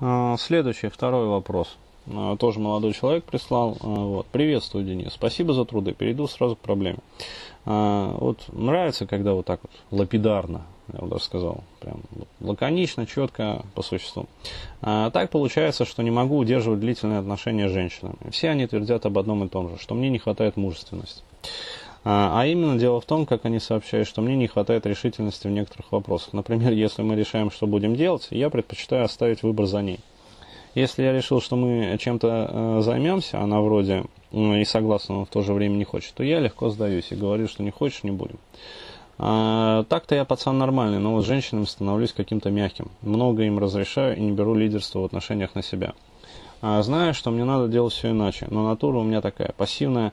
А, следующий, второй вопрос. А, тоже молодой человек прислал. А, вот. Приветствую, Денис. Спасибо за труды. Перейду сразу к проблеме. Вот нравится, когда вот так вот лапидарно, я бы даже сказал, прям лаконично, четко, по существу. Так получается, что не могу удерживать длительные отношения с женщинами. Все они твердят об одном и том же, что мне не хватает мужественности. А именно дело в том, как они сообщают, что мне не хватает решительности в некоторых вопросах. Например, если мы решаем, что будем делать, я предпочитаю оставить выбор за ней. Если я решил, что мы чем-то э, займемся, она вроде э, и согласна, но в то же время не хочет, то я легко сдаюсь и говорю, что не хочешь, не будем. А, так-то я пацан нормальный, но вот с женщинами становлюсь каким-то мягким. Много им разрешаю и не беру лидерство в отношениях на себя. А, знаю, что мне надо делать все иначе, но натура у меня такая, пассивная,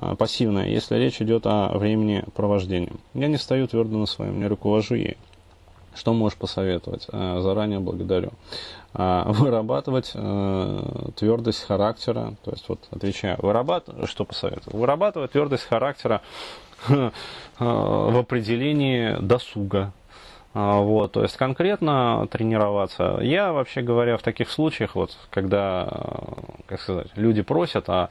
а, пассивная, если речь идет о времени провождения. Я не стою твердо на своем, не руковожу ей. Что можешь посоветовать? А, заранее благодарю. А, вырабатывать э, твердость характера, то есть вот отвечаю, вырабатывать, что посоветовать? Вырабатывать твердость характера в определении досуга, вот, то есть конкретно тренироваться. Я, вообще говоря, в таких случаях, вот, когда, как сказать, люди просят, а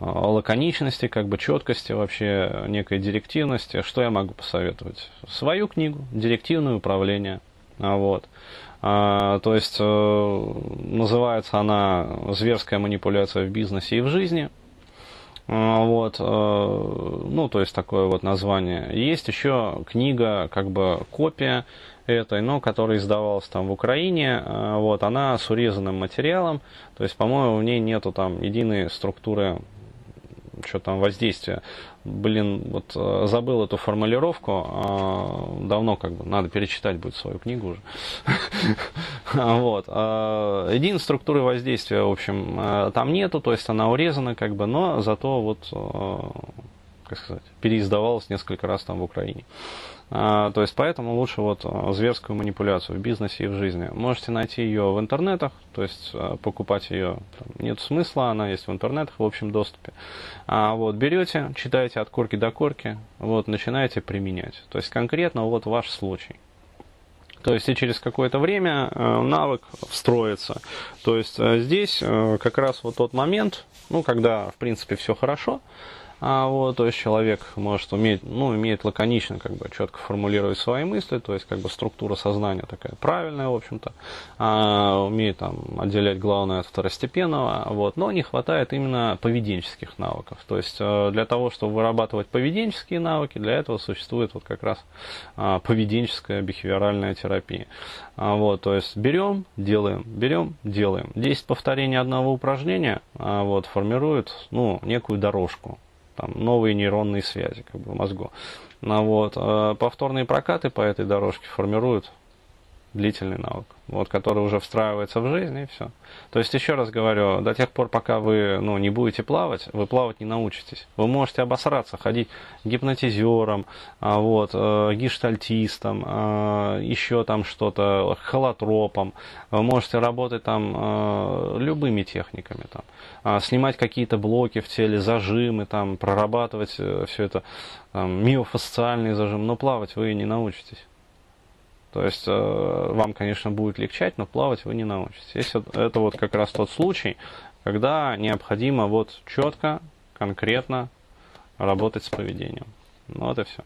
лаконичности, как бы четкости, вообще некой директивности. Что я могу посоветовать? Свою книгу, директивное управление. Вот. А, то есть э, называется она «Зверская манипуляция в бизнесе и в жизни». А, вот, э, ну, то есть такое вот название. Есть еще книга, как бы копия этой, но которая издавалась там в Украине, а, вот, она с урезанным материалом, то есть, по-моему, в ней нету там единой структуры что там воздействие. Блин, вот э, забыл эту формулировку, а, давно как бы, надо перечитать будет свою книгу уже. Вот. А, единой структуры воздействия, в общем, э, там нету, то есть она урезана как бы, но зато вот, э, как сказать, переиздавалась несколько раз там в Украине. А, то есть поэтому лучше вот а, зверскую манипуляцию в бизнесе и в жизни. Можете найти ее в интернетах, то есть а, покупать ее там, нет смысла, она есть в интернетах в общем доступе. А вот берете, читаете от корки до корки, вот начинаете применять. То есть конкретно вот ваш случай. То есть и через какое-то время навык встроится. То есть здесь как раз вот тот момент, ну, когда, в принципе, все хорошо, а вот, то есть человек может уметь, ну, имеет лаконично, как бы, четко формулировать свои мысли, то есть, как бы, структура сознания такая правильная, в общем-то, а, умеет там отделять главное от второстепенного, вот, но не хватает именно поведенческих навыков. То есть, э, для того, чтобы вырабатывать поведенческие навыки, для этого существует вот как раз а, поведенческая бихевиоральная терапия. А, вот, то есть, берем, делаем, берем, делаем. 10 повторений одного упражнения а, вот, формирует, ну, некую дорожку там, новые нейронные связи как бы, в мозгу. Ну, вот, а повторные прокаты по этой дорожке формируют длительный навык, вот, который уже встраивается в жизнь, и все. То есть, еще раз говорю, до тех пор, пока вы ну, не будете плавать, вы плавать не научитесь. Вы можете обосраться, ходить гипнотизером, а, вот, э, гиштальтистом, э, еще там что-то, холотропом. Вы можете работать там э, любыми техниками, там, а, снимать какие-то блоки в теле, зажимы, там, прорабатывать все это, там, миофасциальный зажим, но плавать вы не научитесь. То есть э, вам, конечно, будет легчать, но плавать вы не научитесь. Это вот как раз тот случай, когда необходимо вот четко, конкретно работать с поведением. Ну вот и все.